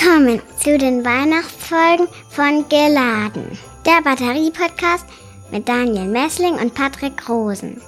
Willkommen zu den Weihnachtsfolgen von Geladen, der Batterie-Podcast mit Daniel Messling und Patrick Rosen.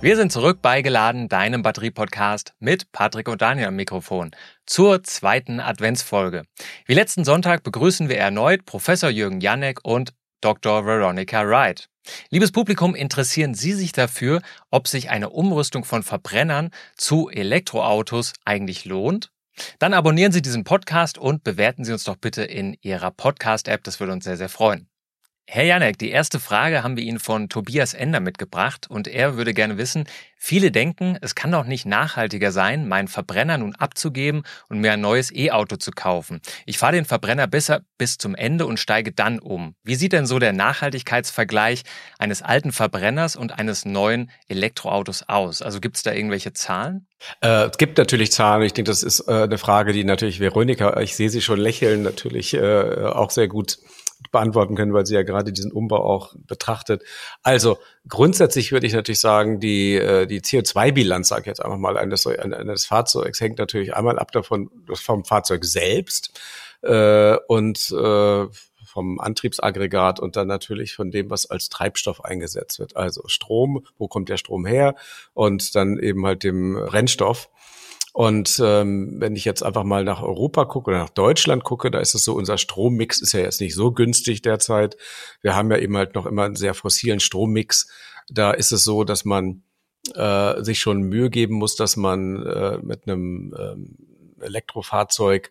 Wir sind zurück bei Geladen, deinem Batterie-Podcast mit Patrick und Daniel am Mikrofon zur zweiten Adventsfolge. Wie letzten Sonntag begrüßen wir erneut Professor Jürgen Janek und Dr. Veronica Wright. Liebes Publikum, interessieren Sie sich dafür, ob sich eine Umrüstung von Verbrennern zu Elektroautos eigentlich lohnt? Dann abonnieren Sie diesen Podcast und bewerten Sie uns doch bitte in Ihrer Podcast-App. Das würde uns sehr, sehr freuen. Herr Janek, die erste Frage haben wir Ihnen von Tobias Ender mitgebracht und er würde gerne wissen, viele denken, es kann doch nicht nachhaltiger sein, meinen Verbrenner nun abzugeben und mir ein neues E-Auto zu kaufen. Ich fahre den Verbrenner besser bis zum Ende und steige dann um. Wie sieht denn so der Nachhaltigkeitsvergleich eines alten Verbrenners und eines neuen Elektroautos aus? Also gibt es da irgendwelche Zahlen? Äh, es gibt natürlich Zahlen. Ich denke, das ist äh, eine Frage, die natürlich Veronika, ich sehe sie schon lächeln, natürlich äh, auch sehr gut beantworten können, weil sie ja gerade diesen Umbau auch betrachtet. Also grundsätzlich würde ich natürlich sagen, die, äh, die CO2-Bilanz, sage ich jetzt einfach mal, eines, eines Fahrzeugs hängt natürlich einmal ab davon, vom Fahrzeug selbst äh, und äh, vom Antriebsaggregat und dann natürlich von dem, was als Treibstoff eingesetzt wird. Also Strom, wo kommt der Strom her? Und dann eben halt dem Rennstoff. Und ähm, wenn ich jetzt einfach mal nach Europa gucke oder nach Deutschland gucke, da ist es so, unser Strommix ist ja jetzt nicht so günstig derzeit. Wir haben ja eben halt noch immer einen sehr fossilen Strommix. Da ist es so, dass man äh, sich schon Mühe geben muss, dass man äh, mit einem ähm, Elektrofahrzeug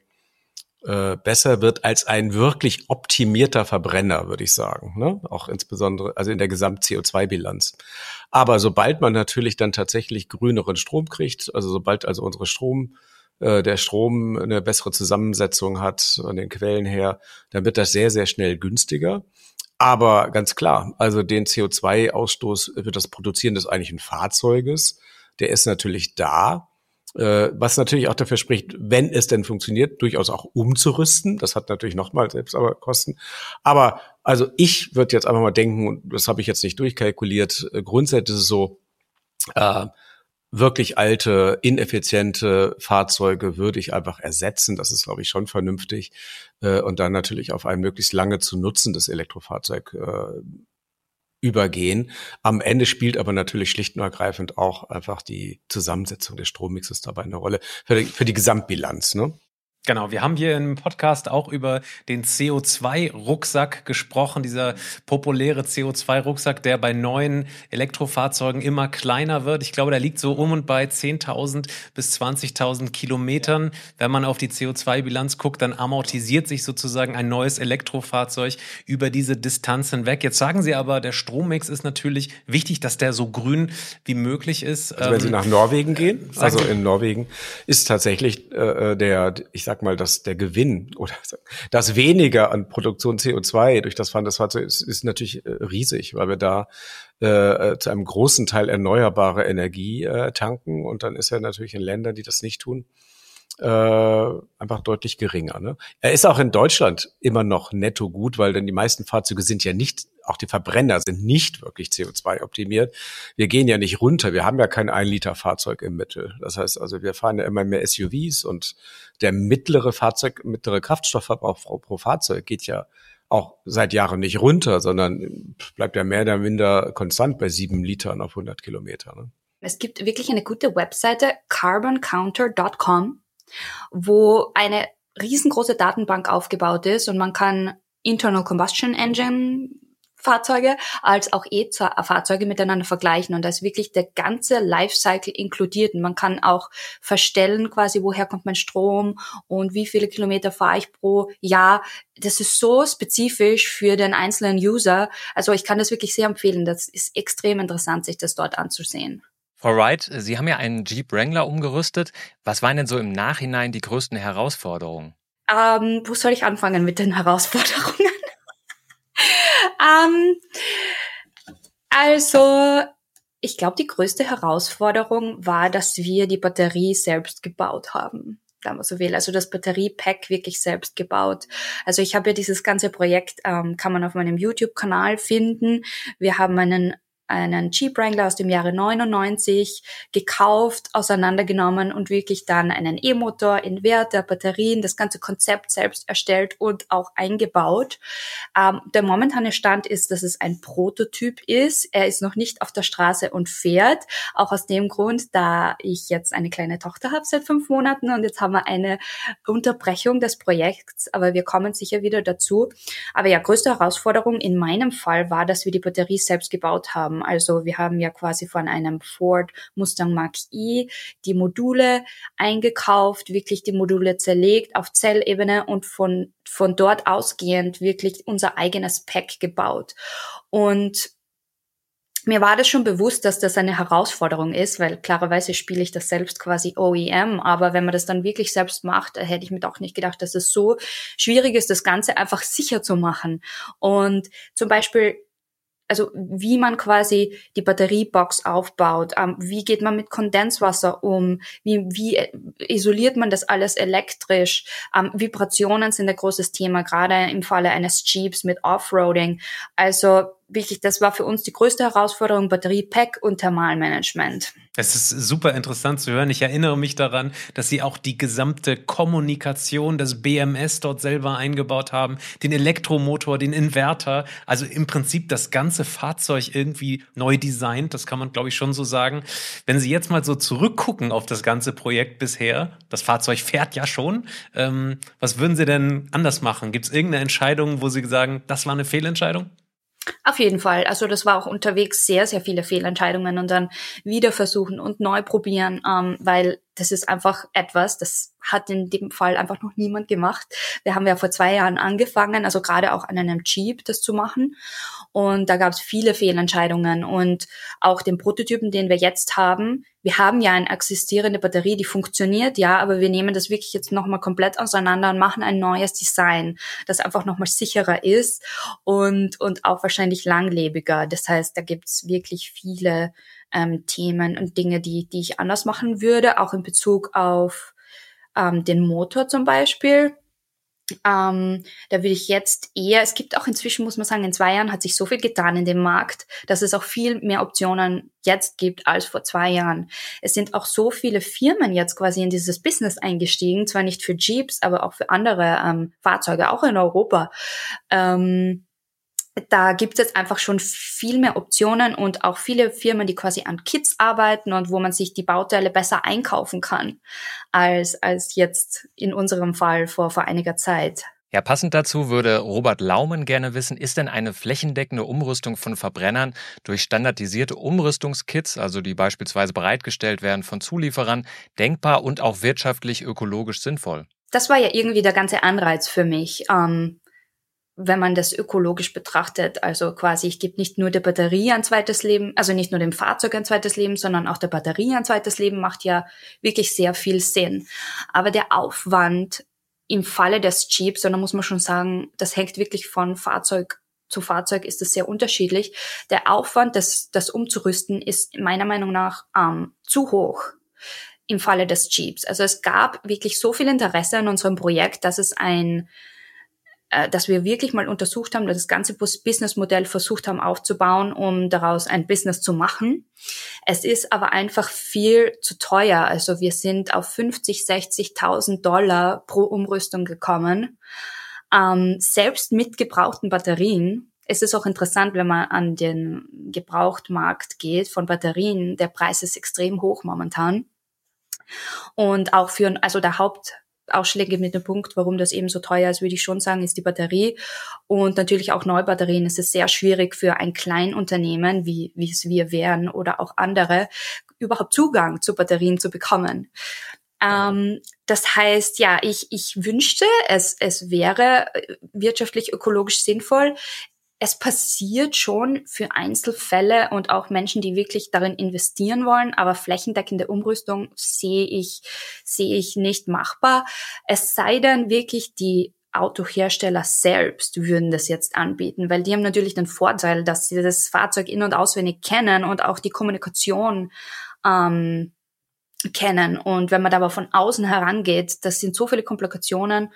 äh, besser wird als ein wirklich optimierter Verbrenner, würde ich sagen. Ne? Auch insbesondere, also in der Gesamt-CO2-Bilanz. Aber sobald man natürlich dann tatsächlich grüneren Strom kriegt, also sobald also unsere Strom, äh, der Strom eine bessere Zusammensetzung hat an den Quellen her, dann wird das sehr, sehr schnell günstiger. Aber ganz klar, also den CO2-Ausstoß wird das Produzieren des eigentlichen Fahrzeuges, der ist natürlich da äh, was natürlich auch dafür spricht, wenn es denn funktioniert, durchaus auch umzurüsten. Das hat natürlich nochmal selbst aber Kosten. Aber also ich würde jetzt einfach mal denken, und das habe ich jetzt nicht durchkalkuliert, äh, grundsätzlich ist es so, äh, wirklich alte, ineffiziente Fahrzeuge würde ich einfach ersetzen. Das ist, glaube ich, schon vernünftig. Äh, und dann natürlich auf ein möglichst lange zu nutzendes Elektrofahrzeug äh, übergehen. Am Ende spielt aber natürlich schlicht und ergreifend auch einfach die Zusammensetzung des Strommixes dabei eine Rolle für die, für die Gesamtbilanz. Ne? Genau, wir haben hier im Podcast auch über den CO2-Rucksack gesprochen, dieser populäre CO2-Rucksack, der bei neuen Elektrofahrzeugen immer kleiner wird. Ich glaube, der liegt so um und bei 10.000 bis 20.000 Kilometern. Wenn man auf die CO2-Bilanz guckt, dann amortisiert sich sozusagen ein neues Elektrofahrzeug über diese Distanz hinweg. Jetzt sagen Sie aber, der Strommix ist natürlich wichtig, dass der so grün wie möglich ist. Also wenn Sie ähm, nach Norwegen gehen, also in Norwegen ist tatsächlich äh, der, ich sag sag mal, dass der Gewinn oder das weniger an Produktion CO2 durch das Fahren des Fahrzeugs ist, ist natürlich äh, riesig, weil wir da äh, äh, zu einem großen Teil erneuerbare Energie äh, tanken. Und dann ist er natürlich in Ländern, die das nicht tun, äh, einfach deutlich geringer. Ne? Er ist auch in Deutschland immer noch netto gut, weil denn die meisten Fahrzeuge sind ja nicht, auch die Verbrenner sind nicht wirklich CO2 optimiert. Wir gehen ja nicht runter, wir haben ja kein ein Liter Fahrzeug im Mittel. Das heißt also, wir fahren ja immer mehr SUVs und der mittlere Fahrzeug, mittlere Kraftstoffverbrauch pro, pro Fahrzeug geht ja auch seit Jahren nicht runter, sondern bleibt ja mehr oder minder konstant bei sieben Litern auf 100 Kilometer. Ne? Es gibt wirklich eine gute Webseite, carboncounter.com wo eine riesengroße Datenbank aufgebaut ist und man kann Internal Combustion Engine Fahrzeuge als auch E-Fahrzeuge miteinander vergleichen und da ist wirklich der ganze Lifecycle inkludiert und man kann auch verstellen quasi, woher kommt mein Strom und wie viele Kilometer fahre ich pro Jahr. Das ist so spezifisch für den einzelnen User. Also ich kann das wirklich sehr empfehlen. Das ist extrem interessant, sich das dort anzusehen. Alright, Sie haben ja einen Jeep Wrangler umgerüstet. Was waren denn so im Nachhinein die größten Herausforderungen? Ähm, wo soll ich anfangen mit den Herausforderungen? ähm, also, ich glaube, die größte Herausforderung war, dass wir die Batterie selbst gebaut haben wenn man so will. Also das Batteriepack wirklich selbst gebaut. Also ich habe ja dieses ganze Projekt, ähm, kann man auf meinem YouTube-Kanal finden. Wir haben einen einen Jeep Wrangler aus dem Jahre 99 gekauft, auseinandergenommen und wirklich dann einen E-Motor, Inverter, Batterien, das ganze Konzept selbst erstellt und auch eingebaut. Ähm, der momentane Stand ist, dass es ein Prototyp ist. Er ist noch nicht auf der Straße und fährt. Auch aus dem Grund, da ich jetzt eine kleine Tochter habe seit fünf Monaten und jetzt haben wir eine Unterbrechung des Projekts, aber wir kommen sicher wieder dazu. Aber ja, größte Herausforderung in meinem Fall war, dass wir die Batterie selbst gebaut haben. Also wir haben ja quasi von einem Ford Mustang Mach-E die Module eingekauft, wirklich die Module zerlegt auf Zellebene und von, von dort ausgehend wirklich unser eigenes Pack gebaut. Und mir war das schon bewusst, dass das eine Herausforderung ist, weil klarerweise spiele ich das selbst quasi OEM, aber wenn man das dann wirklich selbst macht, hätte ich mir doch nicht gedacht, dass es so schwierig ist, das Ganze einfach sicher zu machen. Und zum Beispiel also wie man quasi die Batteriebox aufbaut, ähm, wie geht man mit Kondenswasser um, wie, wie äh, isoliert man das alles elektrisch, ähm, Vibrationen sind ein großes Thema, gerade im Falle eines Jeeps mit Offroading. Also wirklich, das war für uns die größte Herausforderung, Batteriepack und Thermalmanagement. Es ist super interessant zu hören. Ich erinnere mich daran, dass Sie auch die gesamte Kommunikation des BMS dort selber eingebaut haben, den Elektromotor, den Inverter, also im Prinzip das ganze Fahrzeug irgendwie neu designt. Das kann man, glaube ich, schon so sagen. Wenn Sie jetzt mal so zurückgucken auf das ganze Projekt bisher, das Fahrzeug fährt ja schon. Ähm, was würden Sie denn anders machen? Gibt es irgendeine Entscheidung, wo Sie sagen, das war eine Fehlentscheidung? Auf jeden Fall. Also das war auch unterwegs sehr, sehr viele Fehlentscheidungen und dann wieder versuchen und neu probieren, ähm, weil das ist einfach etwas, das hat in dem Fall einfach noch niemand gemacht. Wir haben ja vor zwei Jahren angefangen, also gerade auch an einem Jeep das zu machen. Und da gab es viele Fehlentscheidungen und auch den Prototypen, den wir jetzt haben. Wir haben ja eine existierende Batterie, die funktioniert, ja, aber wir nehmen das wirklich jetzt nochmal komplett auseinander und machen ein neues Design, das einfach nochmal sicherer ist und, und auch wahrscheinlich langlebiger. Das heißt, da gibt's wirklich viele ähm, Themen und Dinge, die, die ich anders machen würde, auch in Bezug auf ähm, den Motor zum Beispiel. Ähm, da würde ich jetzt eher, es gibt auch inzwischen, muss man sagen, in zwei Jahren hat sich so viel getan in dem Markt, dass es auch viel mehr Optionen jetzt gibt als vor zwei Jahren. Es sind auch so viele Firmen jetzt quasi in dieses Business eingestiegen, zwar nicht für Jeeps, aber auch für andere ähm, Fahrzeuge, auch in Europa. Ähm, da gibt es jetzt einfach schon viel mehr Optionen und auch viele Firmen, die quasi an Kits arbeiten und wo man sich die Bauteile besser einkaufen kann, als, als jetzt in unserem Fall vor, vor einiger Zeit. Ja, passend dazu würde Robert Laumen gerne wissen, ist denn eine flächendeckende Umrüstung von Verbrennern durch standardisierte Umrüstungskits, also die beispielsweise bereitgestellt werden von Zulieferern, denkbar und auch wirtschaftlich ökologisch sinnvoll? Das war ja irgendwie der ganze Anreiz für mich. Ähm, wenn man das ökologisch betrachtet. Also quasi, ich gebe nicht nur der Batterie ein zweites Leben, also nicht nur dem Fahrzeug ein zweites Leben, sondern auch der Batterie ein zweites Leben macht ja wirklich sehr viel Sinn. Aber der Aufwand im Falle des Jeeps, da muss man schon sagen, das hängt wirklich von Fahrzeug zu Fahrzeug ist es sehr unterschiedlich. Der Aufwand, das, das umzurüsten, ist meiner Meinung nach ähm, zu hoch im Falle des Jeeps. Also es gab wirklich so viel Interesse an unserem Projekt, dass es ein dass wir wirklich mal untersucht haben, das ganze Businessmodell versucht haben aufzubauen, um daraus ein Business zu machen. Es ist aber einfach viel zu teuer. Also wir sind auf 50, 60.000 Dollar pro Umrüstung gekommen. Ähm, selbst mit gebrauchten Batterien. Es ist auch interessant, wenn man an den Gebrauchtmarkt geht von Batterien. Der Preis ist extrem hoch momentan. Und auch für, also der Haupt, ausschlaggebende Punkt, warum das eben so teuer ist, würde ich schon sagen, ist die Batterie. Und natürlich auch Neubatterien. Es ist sehr schwierig für ein Kleinunternehmen, wie, wie es wir wären oder auch andere, überhaupt Zugang zu Batterien zu bekommen. Ähm, das heißt, ja, ich, ich wünschte, es, es wäre wirtschaftlich ökologisch sinnvoll es passiert schon für Einzelfälle und auch Menschen, die wirklich darin investieren wollen, aber flächendeckende Umrüstung sehe ich, sehe ich nicht machbar. Es sei denn wirklich die Autohersteller selbst würden das jetzt anbieten, weil die haben natürlich den Vorteil, dass sie das Fahrzeug in- und auswendig kennen und auch die Kommunikation ähm, kennen. Und wenn man da aber von außen herangeht, das sind so viele Komplikationen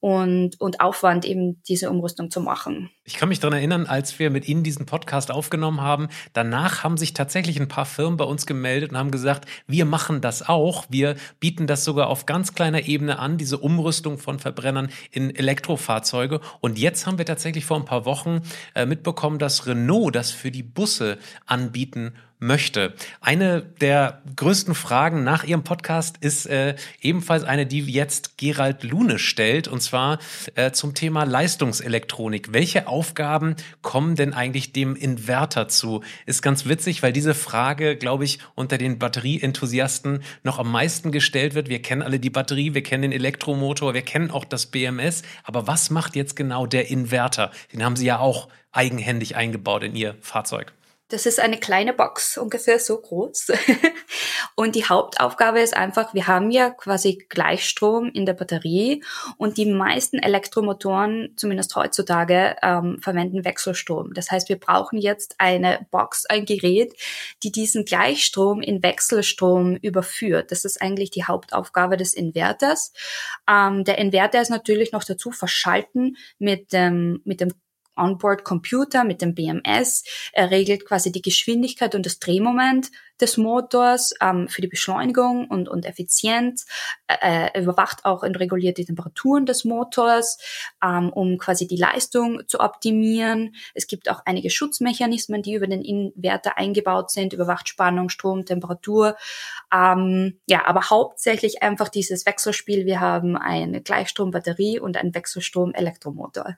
und, und Aufwand, eben diese Umrüstung zu machen. Ich kann mich daran erinnern, als wir mit Ihnen diesen Podcast aufgenommen haben, danach haben sich tatsächlich ein paar Firmen bei uns gemeldet und haben gesagt, wir machen das auch. Wir bieten das sogar auf ganz kleiner Ebene an, diese Umrüstung von Verbrennern in Elektrofahrzeuge. Und jetzt haben wir tatsächlich vor ein paar Wochen äh, mitbekommen, dass Renault das für die Busse anbieten möchte. Eine der größten Fragen nach Ihrem Podcast ist äh, ebenfalls eine, die jetzt Gerald Lune stellt, und zwar äh, zum Thema Leistungselektronik. Welche Aufgaben kommen denn eigentlich dem Inverter zu? Ist ganz witzig, weil diese Frage, glaube ich, unter den Batterieenthusiasten noch am meisten gestellt wird. Wir kennen alle die Batterie, wir kennen den Elektromotor, wir kennen auch das BMS. Aber was macht jetzt genau der Inverter? Den haben Sie ja auch eigenhändig eingebaut in Ihr Fahrzeug. Das ist eine kleine Box, ungefähr so groß. und die Hauptaufgabe ist einfach, wir haben ja quasi Gleichstrom in der Batterie und die meisten Elektromotoren, zumindest heutzutage, ähm, verwenden Wechselstrom. Das heißt, wir brauchen jetzt eine Box, ein Gerät, die diesen Gleichstrom in Wechselstrom überführt. Das ist eigentlich die Hauptaufgabe des Inverters. Ähm, der Inverter ist natürlich noch dazu verschalten mit dem, mit dem Onboard-Computer mit dem BMS. Er regelt quasi die Geschwindigkeit und das Drehmoment des Motors ähm, für die Beschleunigung und, und Effizienz. Äh, er überwacht auch und reguliert die Temperaturen des Motors, ähm, um quasi die Leistung zu optimieren. Es gibt auch einige Schutzmechanismen, die über den Inverter eingebaut sind, überwacht Spannung, Strom, Temperatur. Ähm, ja, aber hauptsächlich einfach dieses Wechselspiel. Wir haben eine Gleichstrombatterie und einen Wechselstrom-Elektromotor.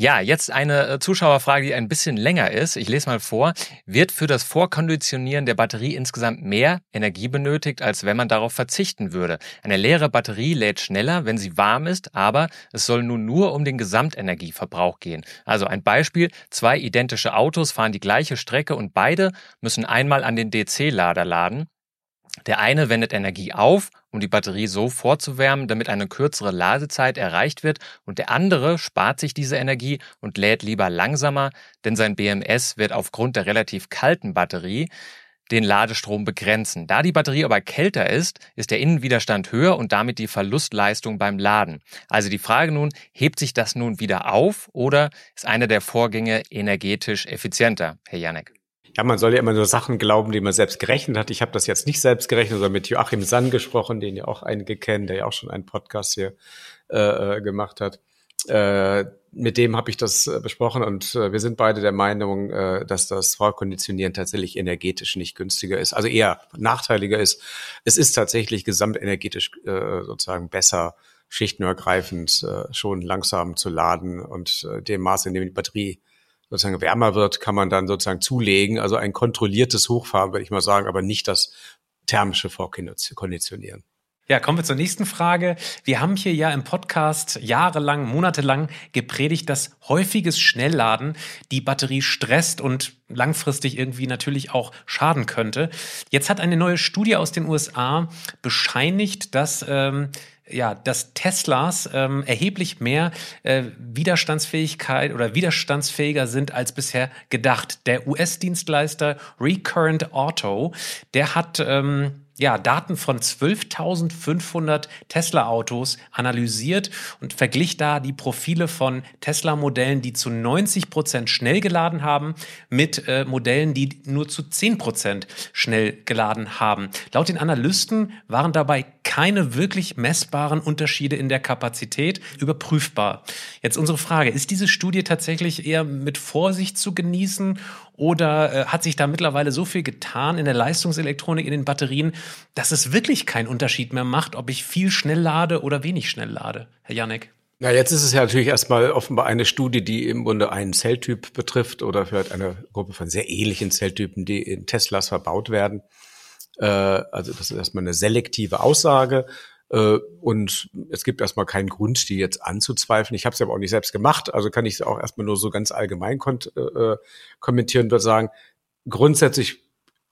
Ja, jetzt eine äh, Zuschauerfrage, die ein bisschen länger ist. Ich lese mal vor. Wird für das Vorkonditionieren der Batterie insgesamt mehr Energie benötigt, als wenn man darauf verzichten würde? Eine leere Batterie lädt schneller, wenn sie warm ist, aber es soll nun nur um den Gesamtenergieverbrauch gehen. Also ein Beispiel. Zwei identische Autos fahren die gleiche Strecke und beide müssen einmal an den DC-Lader laden. Der eine wendet Energie auf, um die Batterie so vorzuwärmen, damit eine kürzere Ladezeit erreicht wird, und der andere spart sich diese Energie und lädt lieber langsamer, denn sein BMS wird aufgrund der relativ kalten Batterie den Ladestrom begrenzen. Da die Batterie aber kälter ist, ist der Innenwiderstand höher und damit die Verlustleistung beim Laden. Also die Frage nun, hebt sich das nun wieder auf oder ist einer der Vorgänge energetisch effizienter, Herr Janek? Ja, man soll ja immer nur Sachen glauben, die man selbst gerechnet hat. Ich habe das jetzt nicht selbst gerechnet, sondern mit Joachim Sann gesprochen, den ja auch einige kennen, der ja auch schon einen Podcast hier äh, äh gemacht hat. Äh, mit dem habe ich das äh, besprochen und äh, wir sind beide der Meinung, äh, dass das Vorkonditionieren tatsächlich energetisch nicht günstiger ist, also eher nachteiliger ist. Es ist tatsächlich gesamtenergetisch äh, sozusagen besser, schichtenübergreifend äh, schon langsam zu laden und äh, dem Maß, in dem die Batterie sozusagen wärmer wird, kann man dann sozusagen zulegen. Also ein kontrolliertes Hochfahren, würde ich mal sagen, aber nicht das thermische Vorkonditionieren. Ja, kommen wir zur nächsten Frage. Wir haben hier ja im Podcast jahrelang, monatelang gepredigt, dass häufiges Schnellladen die Batterie stresst und langfristig irgendwie natürlich auch schaden könnte. Jetzt hat eine neue Studie aus den USA bescheinigt, dass ähm, ja, dass Teslas ähm, erheblich mehr äh, Widerstandsfähigkeit oder widerstandsfähiger sind als bisher gedacht. Der US-Dienstleister Recurrent Auto, der hat ähm, ja, Daten von 12.500 Tesla-Autos analysiert und verglich da die Profile von Tesla-Modellen, die zu 90 Prozent schnell geladen haben, mit äh, Modellen, die nur zu 10 Prozent schnell geladen haben. Laut den Analysten waren dabei keine wirklich messbaren Unterschiede in der Kapazität überprüfbar. Jetzt unsere Frage, ist diese Studie tatsächlich eher mit Vorsicht zu genießen oder äh, hat sich da mittlerweile so viel getan in der Leistungselektronik, in den Batterien, dass es wirklich keinen Unterschied mehr macht, ob ich viel schnell lade oder wenig schnell lade? Herr Janek. Na, jetzt ist es ja natürlich erstmal offenbar eine Studie, die im Grunde einen Zelltyp betrifft oder vielleicht eine Gruppe von sehr ähnlichen Zelltypen, die in Teslas verbaut werden. Äh, also das ist erstmal eine selektive Aussage. Äh, und es gibt erstmal keinen Grund, die jetzt anzuzweifeln. Ich habe es aber auch nicht selbst gemacht, also kann ich es auch erstmal nur so ganz allgemein äh, äh, kommentieren und sagen, grundsätzlich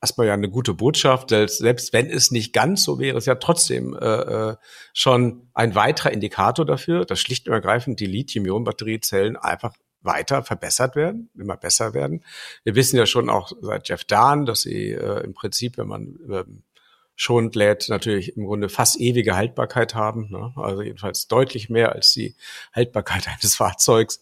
erstmal ja eine gute Botschaft, selbst, selbst wenn es nicht ganz so wäre, ist ja trotzdem äh, äh, schon ein weiterer Indikator dafür, dass schlicht und ergreifend die Lithium-Ionen-Batteriezellen einfach weiter verbessert werden, immer besser werden. Wir wissen ja schon auch seit Jeff Dahn, dass sie äh, im Prinzip, wenn man ähm, Schonlädt natürlich im Grunde fast ewige Haltbarkeit haben, ne? also jedenfalls deutlich mehr als die Haltbarkeit eines Fahrzeugs.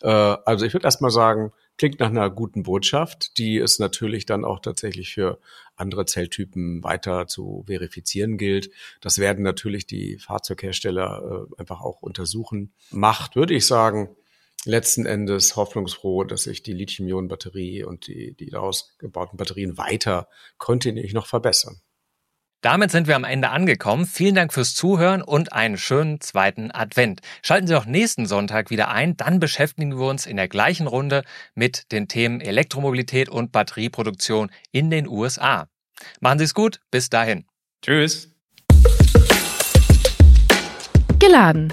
Äh, also ich würde erstmal sagen, klingt nach einer guten Botschaft, die es natürlich dann auch tatsächlich für andere Zelltypen weiter zu verifizieren gilt. Das werden natürlich die Fahrzeughersteller äh, einfach auch untersuchen. Macht, würde ich sagen, letzten Endes hoffnungsfroh, dass sich die Lithium-Ionen-Batterie und die, die daraus gebauten Batterien weiter kontinuierlich noch verbessern. Damit sind wir am Ende angekommen. Vielen Dank fürs Zuhören und einen schönen zweiten Advent. Schalten Sie auch nächsten Sonntag wieder ein, dann beschäftigen wir uns in der gleichen Runde mit den Themen Elektromobilität und Batterieproduktion in den USA. Machen Sie es gut, bis dahin. Tschüss. Geladen,